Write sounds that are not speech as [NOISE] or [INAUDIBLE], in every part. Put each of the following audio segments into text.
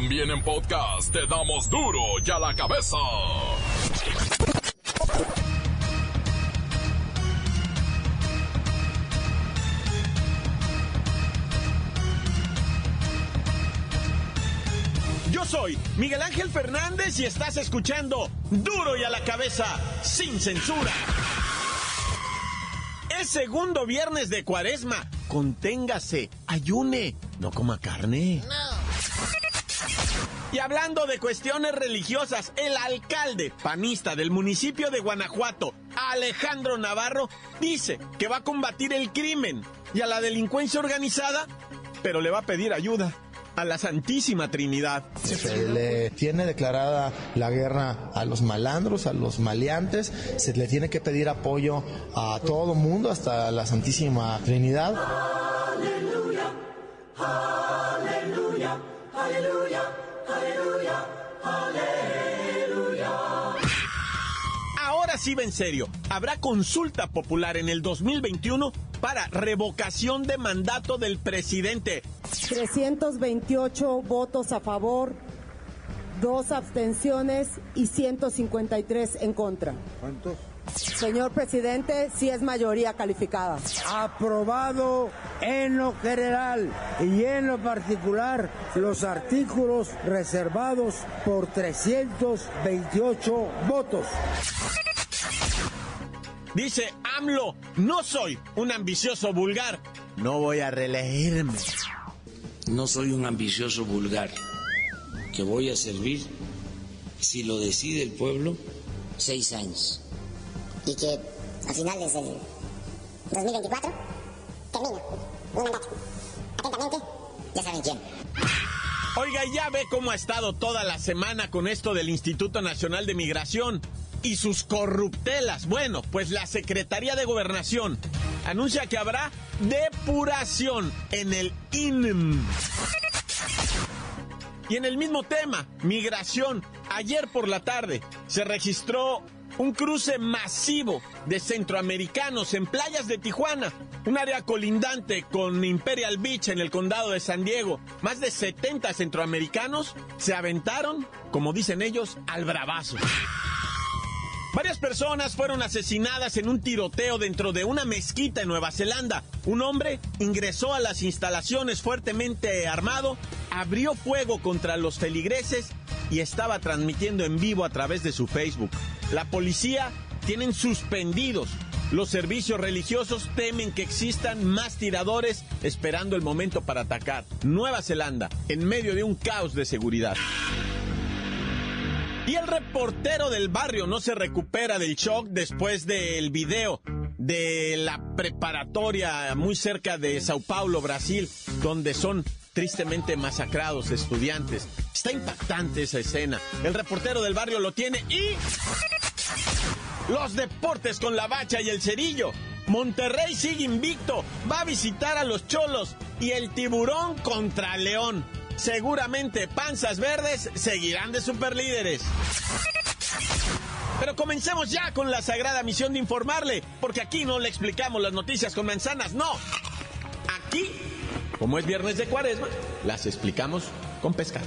También en podcast te damos duro y a la cabeza. Yo soy Miguel Ángel Fernández y estás escuchando Duro y a la cabeza, sin censura. Es segundo viernes de cuaresma. Conténgase, ayune, no coma carne. Y hablando de cuestiones religiosas, el alcalde panista del municipio de Guanajuato, Alejandro Navarro, dice que va a combatir el crimen y a la delincuencia organizada, pero le va a pedir ayuda a la Santísima Trinidad. Se le tiene declarada la guerra a los malandros, a los maleantes, se le tiene que pedir apoyo a todo mundo, hasta la Santísima Trinidad. Aleluya, aleluya, aleluya, aleluya, sí va en serio, habrá consulta popular en el 2021 para revocación de mandato del presidente. 328 votos a favor, dos abstenciones y 153 en contra. ¿Cuántos? Señor presidente, sí es mayoría calificada. Aprobado en lo general y en lo particular los artículos reservados por 328 votos. Dice AMLO, no soy un ambicioso vulgar, no voy a reelegirme. No soy un ambicioso vulgar, que voy a servir, si lo decide el pueblo, seis años. Y que a finales del 2024 termino mi mandato. Atentamente, ya saben quién. Oiga, ya ve cómo ha estado toda la semana con esto del Instituto Nacional de Migración y sus corruptelas. Bueno, pues la Secretaría de Gobernación anuncia que habrá depuración en el INM. Y en el mismo tema, migración, ayer por la tarde se registró un cruce masivo de centroamericanos en playas de Tijuana, un área colindante con Imperial Beach en el condado de San Diego. Más de 70 centroamericanos se aventaron, como dicen ellos, al bravazo. Varias personas fueron asesinadas en un tiroteo dentro de una mezquita en Nueva Zelanda. Un hombre ingresó a las instalaciones fuertemente armado, abrió fuego contra los feligreses y estaba transmitiendo en vivo a través de su Facebook. La policía tienen suspendidos los servicios religiosos temen que existan más tiradores esperando el momento para atacar. Nueva Zelanda, en medio de un caos de seguridad. Y el reportero del barrio no se recupera del shock después del video de la preparatoria muy cerca de Sao Paulo, Brasil, donde son tristemente masacrados estudiantes. Está impactante esa escena. El reportero del barrio lo tiene y... Los deportes con la bacha y el cerillo. Monterrey sigue invicto, va a visitar a los cholos y el tiburón contra León seguramente panzas verdes seguirán de superlíderes. Pero comencemos ya con la sagrada misión de informarle, porque aquí no le explicamos las noticias con manzanas, no. Aquí, como es viernes de cuaresma, las explicamos con pescado.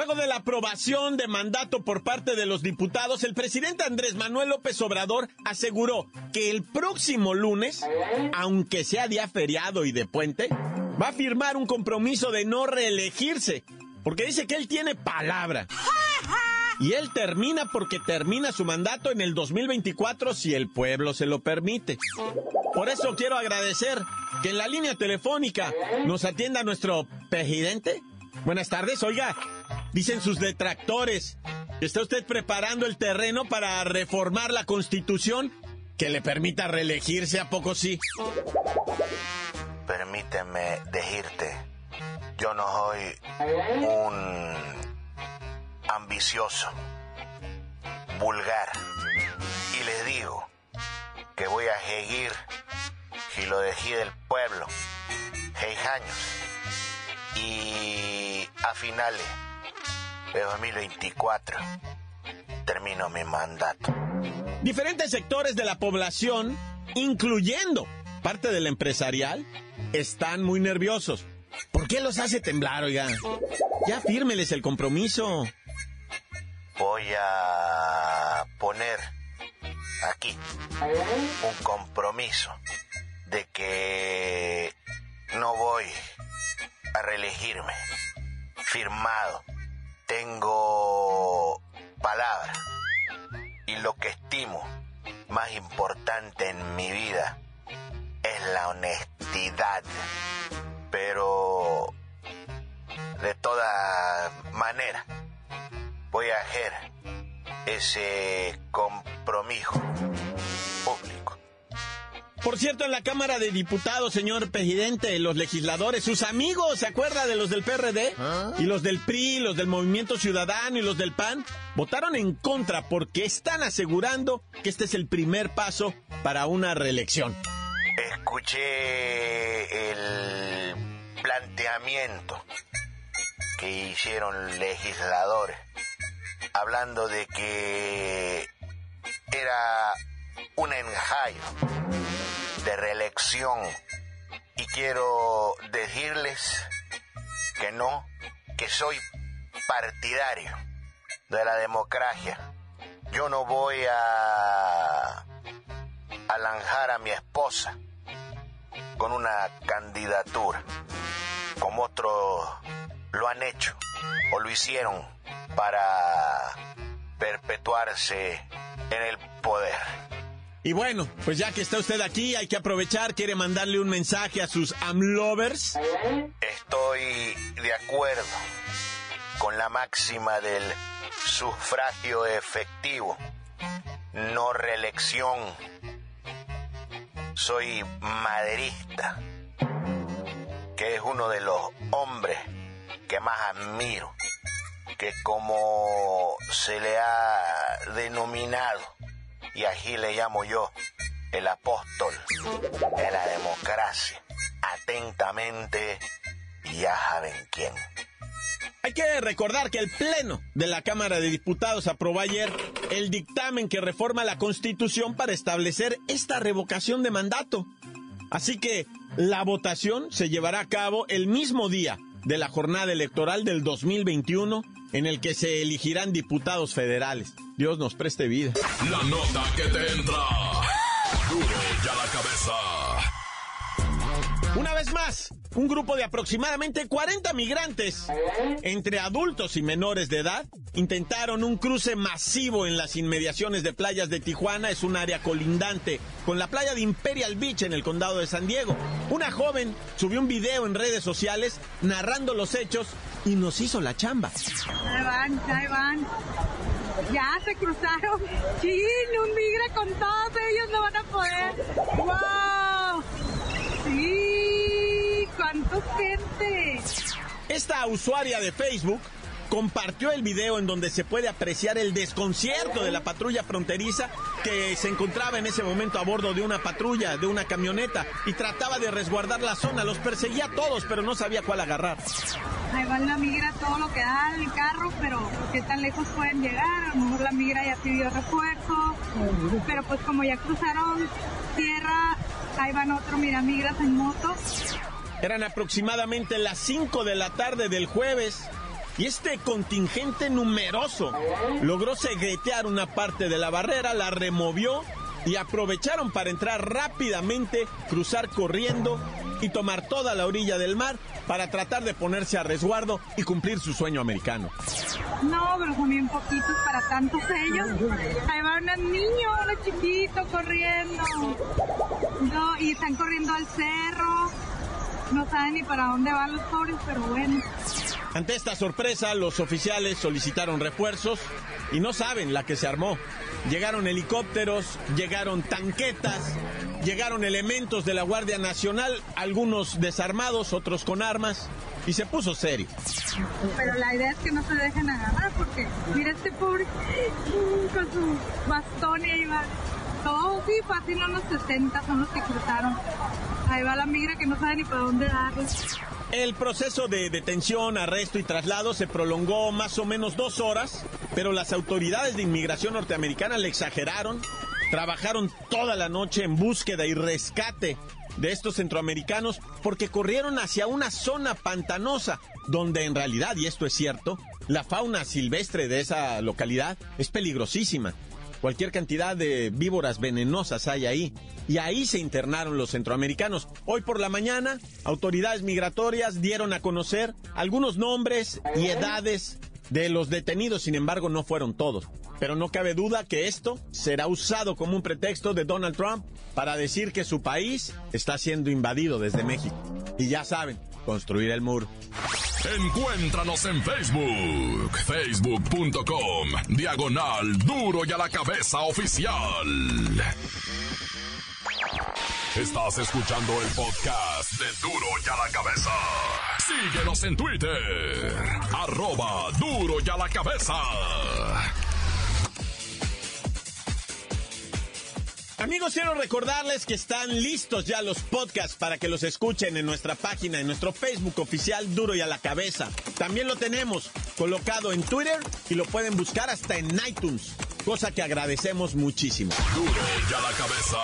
Luego de la aprobación de mandato por parte de los diputados, el presidente Andrés Manuel López Obrador aseguró que el próximo lunes, aunque sea día feriado y de puente, va a firmar un compromiso de no reelegirse, porque dice que él tiene palabra. Y él termina porque termina su mandato en el 2024 si el pueblo se lo permite. Por eso quiero agradecer que en la línea telefónica nos atienda nuestro presidente. Buenas tardes, oiga. Dicen sus detractores. ¿Está usted preparando el terreno para reformar la constitución que le permita reelegirse a poco sí? Permíteme decirte yo no soy un ambicioso, vulgar. Y les digo que voy a seguir, si lo decide el pueblo, seis años. Y a finales de 2024 termino mi mandato. Diferentes sectores de la población, incluyendo parte del empresarial, están muy nerviosos. ¿Por qué los hace temblar, oiga? Ya fírmeles el compromiso. Voy a poner aquí un compromiso de que no voy a reelegirme. Firmado. Tengo palabra. Y lo que estimo más importante en mi vida es la honestidad. Pero de toda manera voy a hacer ese compromiso. Por cierto, en la Cámara de Diputados, señor presidente, los legisladores, sus amigos, ¿se acuerda de los del PRD? Y los del PRI, los del Movimiento Ciudadano y los del PAN, votaron en contra porque están asegurando que este es el primer paso para una reelección. Escuché el planteamiento que hicieron legisladores hablando de que era un enjayo de reelección y quiero decirles que no, que soy partidario de la democracia. Yo no voy a, a lanzar a mi esposa con una candidatura como otros lo han hecho o lo hicieron para perpetuarse en el poder. Y bueno, pues ya que está usted aquí, hay que aprovechar, quiere mandarle un mensaje a sus amlovers. Estoy de acuerdo con la máxima del sufragio efectivo, no reelección. Soy maderista, que es uno de los hombres que más admiro, que como se le ha denominado, y aquí le llamo yo el apóstol de la democracia. Atentamente, ya saben quién. Hay que recordar que el Pleno de la Cámara de Diputados aprobó ayer el dictamen que reforma la Constitución para establecer esta revocación de mandato. Así que la votación se llevará a cabo el mismo día de la jornada electoral del 2021 en el que se elegirán diputados federales. Dios nos preste vida. La nota que te entra. Duro ya la cabeza. Una vez más, un grupo de aproximadamente 40 migrantes, entre adultos y menores de edad, intentaron un cruce masivo en las inmediaciones de playas de Tijuana. Es un área colindante con la playa de Imperial Beach en el condado de San Diego. Una joven subió un video en redes sociales narrando los hechos y nos hizo la chamba. Ahí van, ahí van. Ya se cruzaron. Sí, un migra con todos ellos no van a poder. ¡Wow! Sí, cuánto gente. Esta usuaria de Facebook compartió el video en donde se puede apreciar el desconcierto de la patrulla fronteriza que se encontraba en ese momento a bordo de una patrulla, de una camioneta, y trataba de resguardar la zona. Los perseguía a todos, pero no sabía cuál agarrar. Ahí va la migra todo lo que da el carro, pero qué tan lejos pueden llegar. A lo mejor la migra ya pidió refuerzo, pero pues como ya cruzaron tierra, ahí van otro mira migras en moto. Eran aproximadamente las 5 de la tarde del jueves y este contingente numeroso logró segretear una parte de la barrera, la removió y aprovecharon para entrar rápidamente, cruzar corriendo y tomar toda la orilla del mar para tratar de ponerse a resguardo y cumplir su sueño americano. No, pero son bien poquitos para tantos ellos. Ahí va un niño, uno chiquito corriendo. No, y están corriendo al cerro. no saben ni para dónde van los pobres, pero bueno. Ante esta sorpresa, los oficiales solicitaron refuerzos y no saben la que se armó. Llegaron helicópteros, llegaron tanquetas, llegaron elementos de la Guardia Nacional, algunos desarmados, otros con armas, y se puso serio. Pero la idea es que no se dejen agarrar porque mira este pobre con su bastón y ahí va. Todo sí, fácil, unos 60 son los que cruzaron. Ahí va la migra que no sabe ni para dónde darle. El proceso de detención, arresto y traslado se prolongó más o menos dos horas, pero las autoridades de inmigración norteamericana le exageraron, trabajaron toda la noche en búsqueda y rescate de estos centroamericanos porque corrieron hacia una zona pantanosa, donde en realidad, y esto es cierto, la fauna silvestre de esa localidad es peligrosísima. Cualquier cantidad de víboras venenosas hay ahí. Y ahí se internaron los centroamericanos. Hoy por la mañana, autoridades migratorias dieron a conocer algunos nombres y edades de los detenidos, sin embargo no fueron todos. Pero no cabe duda que esto será usado como un pretexto de Donald Trump para decir que su país está siendo invadido desde México. Y ya saben, construir el muro. Encuéntranos en Facebook, facebook.com, diagonal duro y a la cabeza oficial. Estás escuchando el podcast de duro y a la cabeza. Síguenos en Twitter, arroba duro y a la cabeza. Amigos, quiero recordarles que están listos ya los podcasts para que los escuchen en nuestra página, en nuestro Facebook oficial Duro y a la Cabeza. También lo tenemos colocado en Twitter y lo pueden buscar hasta en iTunes, cosa que agradecemos muchísimo. Duro y a la cabeza.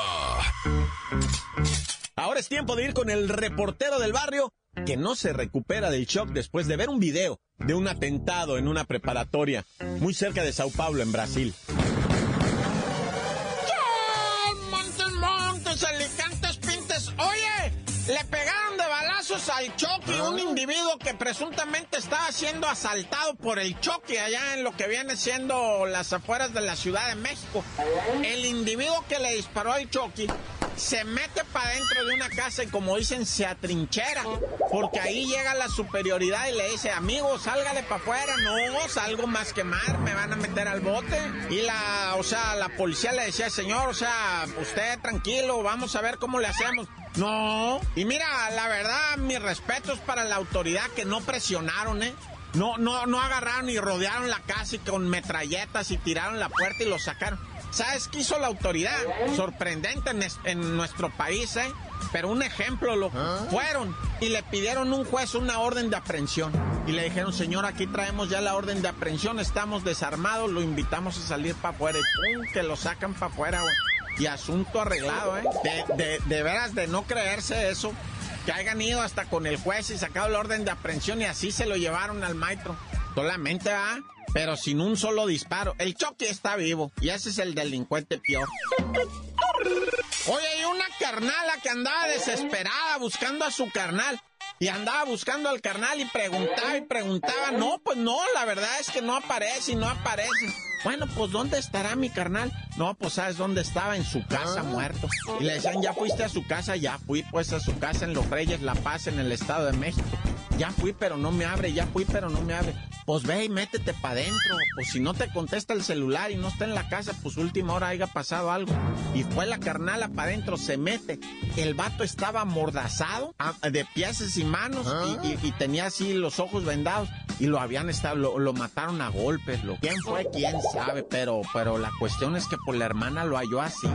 Ahora es tiempo de ir con el reportero del barrio que no se recupera del shock después de ver un video de un atentado en una preparatoria muy cerca de Sao Paulo, en Brasil. Al Chucky, un individuo que presuntamente estaba siendo asaltado por el Chucky allá en lo que viene siendo las afueras de la Ciudad de México. El individuo que le disparó al Chucky se mete para dentro de una casa y como dicen, se atrinchera. Porque ahí llega la superioridad y le dice, amigo, sálgale para afuera. No, salgo más quemar, me van a meter al bote. Y la, o sea, la policía le decía, señor, o sea, usted tranquilo, vamos a ver cómo le hacemos. No, y mira, la verdad, mis respetos para la autoridad que no presionaron, ¿eh? No, no, no agarraron y rodearon la casa y con metralletas y tiraron la puerta y lo sacaron. ¿Sabes qué hizo la autoridad? Sorprendente en, en nuestro país, ¿eh? Pero un ejemplo lo fueron y le pidieron un juez una orden de aprehensión. Y le dijeron, señor, aquí traemos ya la orden de aprehensión, estamos desarmados, lo invitamos a salir para afuera. Y pum, que lo sacan para afuera, güey. Y asunto arreglado, ¿eh? De, veras, de no creerse eso, que hayan ido hasta con el juez y sacado la orden de aprehensión y así se lo llevaron al maestro. Solamente va, pero sin un solo disparo. El choque está vivo y ese es el delincuente peor. Oye, hay una carnala que andaba desesperada buscando a su carnal. Y andaba buscando al carnal y preguntaba y preguntaba. No, pues no, la verdad es que no aparece y no aparece. Bueno, pues ¿dónde estará mi carnal? No, pues ¿sabes dónde estaba? En su casa muerto. Y le decían, ¿ya fuiste a su casa? Ya fui pues a su casa en Los Reyes La Paz, en el Estado de México. Ya fui, pero no me abre, ya fui, pero no me abre. Pues ve y métete para adentro. Pues si no te contesta el celular y no está en la casa, pues última hora haya pasado algo. Y fue la carnala para adentro, se mete. El vato estaba amordazado, de pies y manos, y, y, y, tenía así los ojos vendados. Y lo habían estado, lo, lo mataron a golpes. Lo, ¿Quién fue? ¿Quién sabe? Pero, pero la cuestión es que por la hermana lo halló así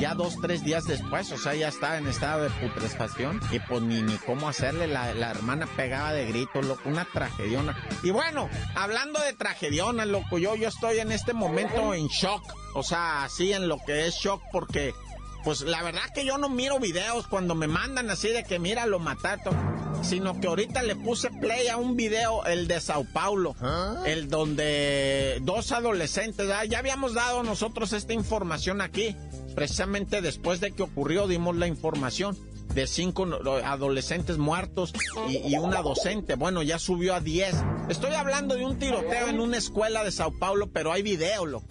ya dos, tres días después, o sea, ya estaba en estado de putrefacción y pues ni, ni cómo hacerle, la, la, hermana pegaba de grito, loco, una tragediona. Y bueno, hablando de tragediona, loco, yo, yo estoy en este momento en shock, o sea, así en lo que es shock porque... Pues la verdad que yo no miro videos cuando me mandan así de que mira lo mataron, sino que ahorita le puse play a un video, el de Sao Paulo, ¿Ah? el donde dos adolescentes, ya habíamos dado nosotros esta información aquí, precisamente después de que ocurrió dimos la información de cinco adolescentes muertos y, y, una docente. Bueno, ya subió a 10. Estoy hablando de un tiroteo en una escuela de Sao Paulo, pero hay video, loco.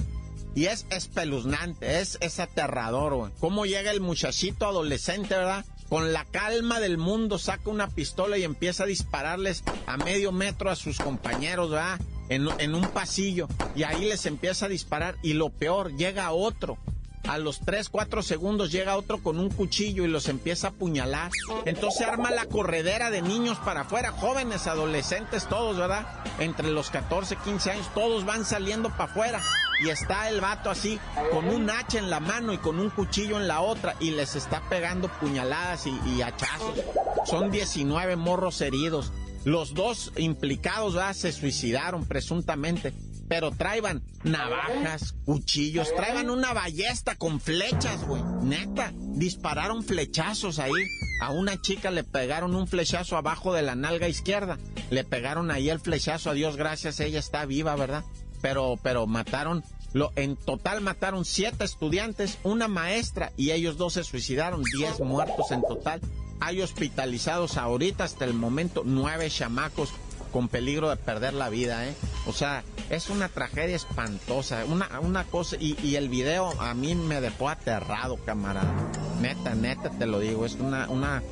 Y es espeluznante, es, es aterrador, güey. Cómo llega el muchachito adolescente, ¿verdad? con la calma del mundo saca una pistola y empieza a dispararles a medio metro a sus compañeros, ¿verdad? En, en un pasillo. Y ahí les empieza a disparar. Y lo peor, llega otro a los 3, 4 segundos llega otro con un cuchillo y los empieza a apuñalar. Entonces arma la corredera de niños para afuera, jóvenes, adolescentes, todos, ¿verdad? Entre los 14, 15 años, todos van saliendo para afuera. Y está el vato así, con un hacha en la mano y con un cuchillo en la otra, y les está pegando puñaladas y, hachazos. Son 19 morros heridos. Los dos implicados ¿verdad? se suicidaron presuntamente pero traían navajas, cuchillos, traían una ballesta con flechas, güey. Neta, dispararon flechazos ahí. A una chica le pegaron un flechazo abajo de la nalga izquierda. Le pegaron ahí el flechazo, a Dios gracias, ella está viva, ¿verdad? Pero, pero mataron, lo, en total mataron siete estudiantes, una maestra y ellos dos se suicidaron, diez muertos en total. Hay hospitalizados ahorita hasta el momento nueve chamacos con peligro de perder la vida, ¿eh? O sea, es una tragedia espantosa, una, una cosa, y, el video a mí me dejó aterrado, camarada. Neta, neta te lo digo, es una, una,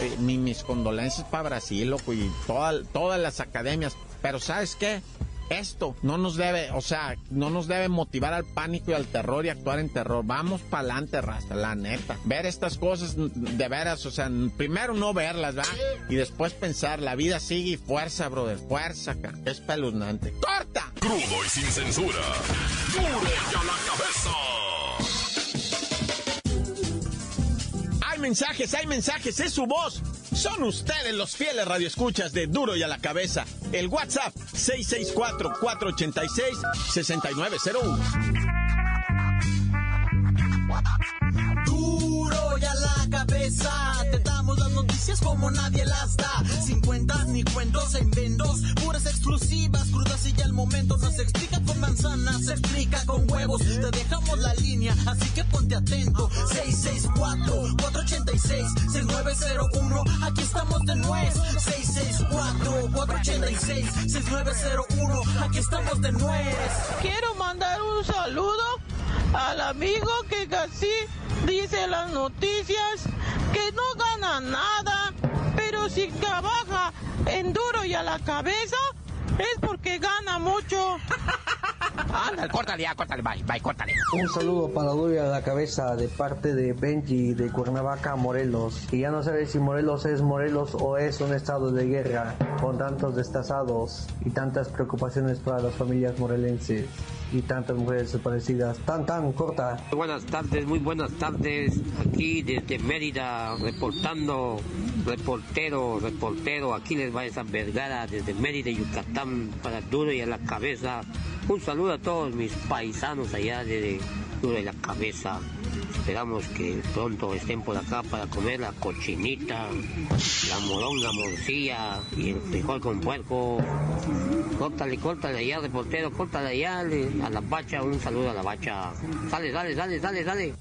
eh, mis condolencias para Brasil, loco, y todas las academias. Pero ¿sabes qué? Esto no nos debe, o sea, no nos debe motivar al pánico y al terror y actuar en terror. Vamos para adelante, Rasta, la neta. Ver estas cosas de veras, o sea, primero no verlas, ¿va? Y después pensar, la vida sigue y fuerza, brother, fuerza, acá. Es peluznante. ¡Corta! Crudo y sin censura. ¡Duro y a la cabeza! Hay mensajes, hay mensajes, es su voz. Son ustedes los fieles radioescuchas de Duro y a la cabeza. El WhatsApp 664-486-6901. Duro y a la cabeza. Como nadie las da. Sin cuentas ni cuentos en vendos. Puras exclusivas, crudas y ya el momento. No se explica con manzanas, se explica con huevos. Te dejamos la línea, así que ponte atento. 664-486-6901. Aquí estamos de nuez. 664-486-6901. Aquí estamos de nuez. Quiero mandar un saludo al amigo que casi dice las noticias que no gana nada, pero si trabaja en duro y a la cabeza es porque gana mucho. [LAUGHS] Anda, córtale ya, córtale, bye, bye, córtale. Un saludo para Duro y a la cabeza de parte de Benji de Cuernavaca, Morelos. Y ya no sabe si Morelos es Morelos o es un estado de guerra, con tantos destazados y tantas preocupaciones para las familias morelenses y tantas mujeres desaparecidas. Tan, tan corta. Buenas tardes, muy buenas tardes. Aquí desde Mérida, reportando, reportero, reportero. Aquí les va esa Vergara desde Mérida, Yucatán, para Duro y a la cabeza. Un saludo a todos mis paisanos allá de Duro y la cabeza. Esperamos que pronto estén por acá para comer la cochinita, la moronga morcilla y el frijol con puerco. Córtale, córtale allá, reportero, córtale allá a la bacha. Un saludo a la bacha. Dale, dale, dale, dale, dale.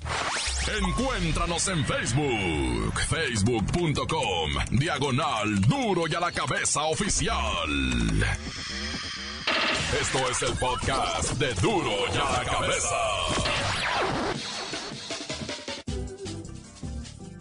Encuéntranos en Facebook, facebook.com, diagonal duro y a la cabeza oficial. Esto es el podcast de duro y a la cabeza.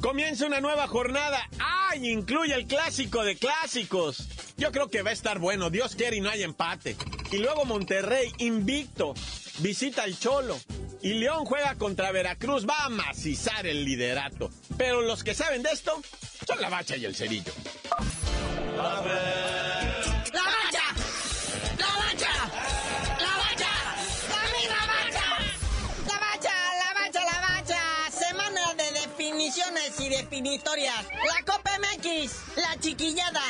Comienza una nueva jornada. ¡Ay! Incluye el clásico de clásicos. Yo creo que va a estar bueno. Dios quiere y no hay empate. Y luego Monterrey, invicto, visita al Cholo. Y León juega contra Veracruz. Va a macizar el liderato. Pero los que saben de esto son la bacha y el cerillo. y definitorias. La Copa MX, la chiquillada,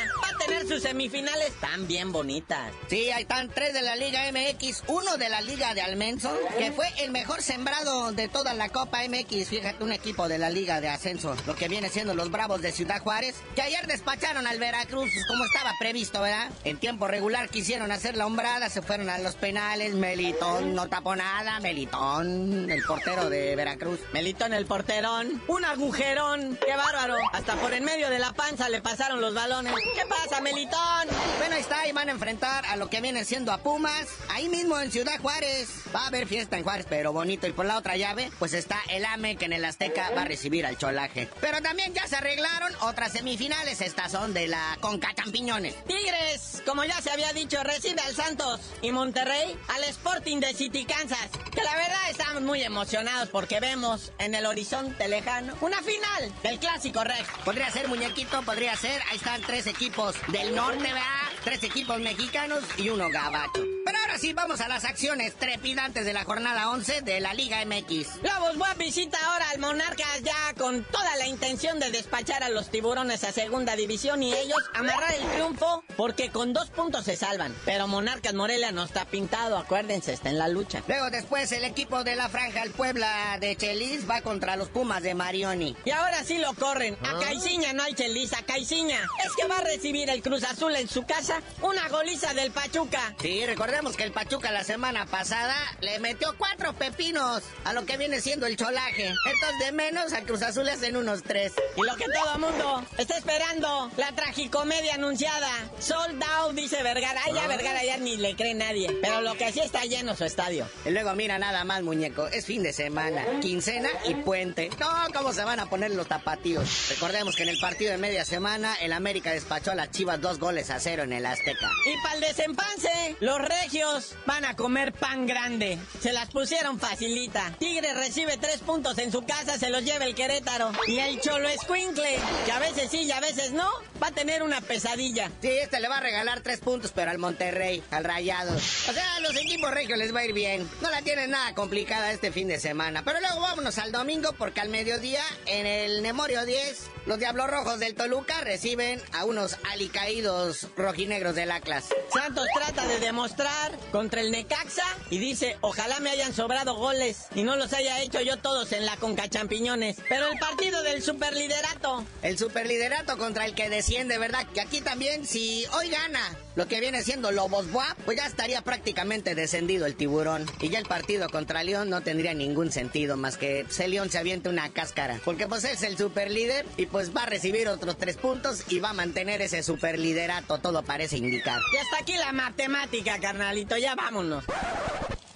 sus semifinales tan bien bonitas. Sí, ahí están tres de la Liga MX, uno de la Liga de Almenso, que fue el mejor sembrado de toda la Copa MX. Fíjate, un equipo de la Liga de Ascenso, lo que viene siendo los Bravos de Ciudad Juárez, que ayer despacharon al Veracruz como estaba previsto, ¿verdad? En tiempo regular quisieron hacer la hombrada, se fueron a los penales, Melitón no tapó nada, Melitón, el portero de Veracruz. Melitón el porterón, un agujerón, qué bárbaro. Hasta por en medio de la panza le pasaron los balones. ¿Qué pasa, Melitón? bueno, ahí está, y van a enfrentar a lo que viene siendo a Pumas, ahí mismo en Ciudad Juárez. Va a haber fiesta en Juárez, pero bonito. Y por la otra llave, pues está el AME que en el Azteca va a recibir al Cholaje. Pero también ya se arreglaron otras semifinales, estas son de la Conca Champiñones. Tigres, como ya se había dicho, recibe al Santos y Monterrey al Sporting de City, Kansas. Que la verdad estamos muy emocionados porque vemos en el horizonte lejano una final del Clásico Rex. Podría ser muñequito, podría ser, ahí están tres equipos del norte, ¿verdad? Tres equipos mexicanos y uno gabacho. Ahora sí, vamos a las acciones trepidantes de la jornada 11 de la Liga MX. Lobos Buap visita ahora al Monarcas ya con toda la intención de despachar a los tiburones a segunda división y ellos amarrar el triunfo porque con dos puntos se salvan. Pero Monarcas Morelia no está pintado, acuérdense, está en la lucha. Luego después el equipo de la Franja, el Puebla de Chelis, va contra los Pumas de Marioni. Y ahora sí lo corren. A Caiciña no hay Chelis, a Caiciña. Es que va a recibir el Cruz Azul en su casa una goliza del Pachuca. Sí, recordemos que el Pachuca la semana pasada le metió cuatro pepinos a lo que viene siendo el cholaje. Entonces de menos al Cruz Azul le hacen unos tres. Y lo que todo mundo está esperando, la tragicomedia anunciada. Sold out, dice Vergara. Ay, ya Vergara ya ni le cree nadie. Pero lo que sí está lleno su estadio. Y luego mira nada más, muñeco. Es fin de semana, quincena y puente. No, ¿cómo se van a poner los tapatíos? Recordemos que en el partido de media semana, el América despachó a las Chivas dos goles a cero en el Azteca. Y para el desempance, los regios van a comer pan grande. Se las pusieron facilita. Tigre recibe tres puntos en su casa, se los lleva el Querétaro. Y el Cholo Escuincle, que a veces sí y a veces no, va a tener una pesadilla. Sí, este le va a regalar tres puntos, pero al Monterrey, al Rayado. O sea, a los equipos regios les va a ir bien. No la tienen nada complicada este fin de semana. Pero luego vámonos al domingo, porque al mediodía, en el Nemorio 10, los Diablos Rojos del Toluca reciben a unos alicaídos rojinegros del Atlas. Santos trata de demostrar contra el Necaxa y dice, ojalá me hayan sobrado goles y no los haya hecho yo todos en la Conca Champiñones. Pero el partido del superliderato. El superliderato contra el que desciende, ¿verdad? Que aquí también, si hoy gana lo que viene siendo Lobos Buap, pues ya estaría prácticamente descendido el tiburón. Y ya el partido contra León no tendría ningún sentido más que pues, León se aviente una cáscara. Porque pues es el superlíder y pues va a recibir otros tres puntos y va a mantener ese superliderato, todo parece indicar. Y hasta aquí la matemática, carnalito, ya vámonos.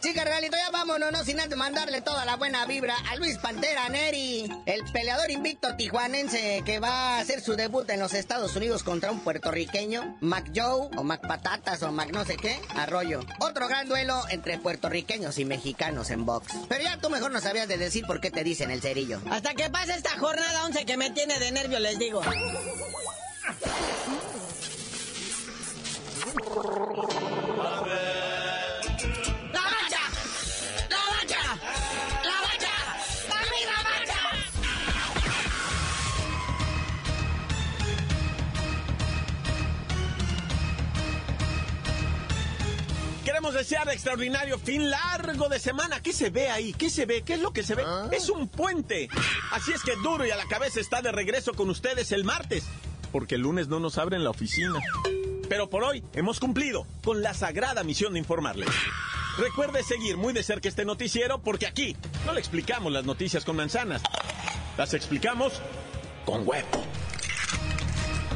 Sí, carnalito, ya vámonos, no sin antes mandarle toda la buena vibra a Luis Pantera Neri, el peleador invicto tijuanense que va a hacer su debut en los Estados Unidos contra un puertorriqueño, Mac Joe, o Mac Patatas, o Mac no sé qué, Arroyo. Otro gran duelo entre puertorriqueños y mexicanos en box. Pero ya tú mejor no sabías de decir por qué te dicen el cerillo. Hasta que pase esta jornada 11 que me tiene de nervio, les digo. Queremos desear extraordinario fin largo de semana. ¿Qué se ve ahí? ¿Qué se ve? ¿Qué es lo que se ve? Es un puente. Así es que duro y a la cabeza está de regreso con ustedes el martes. Porque el lunes no nos abren la oficina. Pero por hoy hemos cumplido con la sagrada misión de informarles. Recuerde seguir muy de cerca este noticiero porque aquí no le explicamos las noticias con manzanas. Las explicamos con huevo.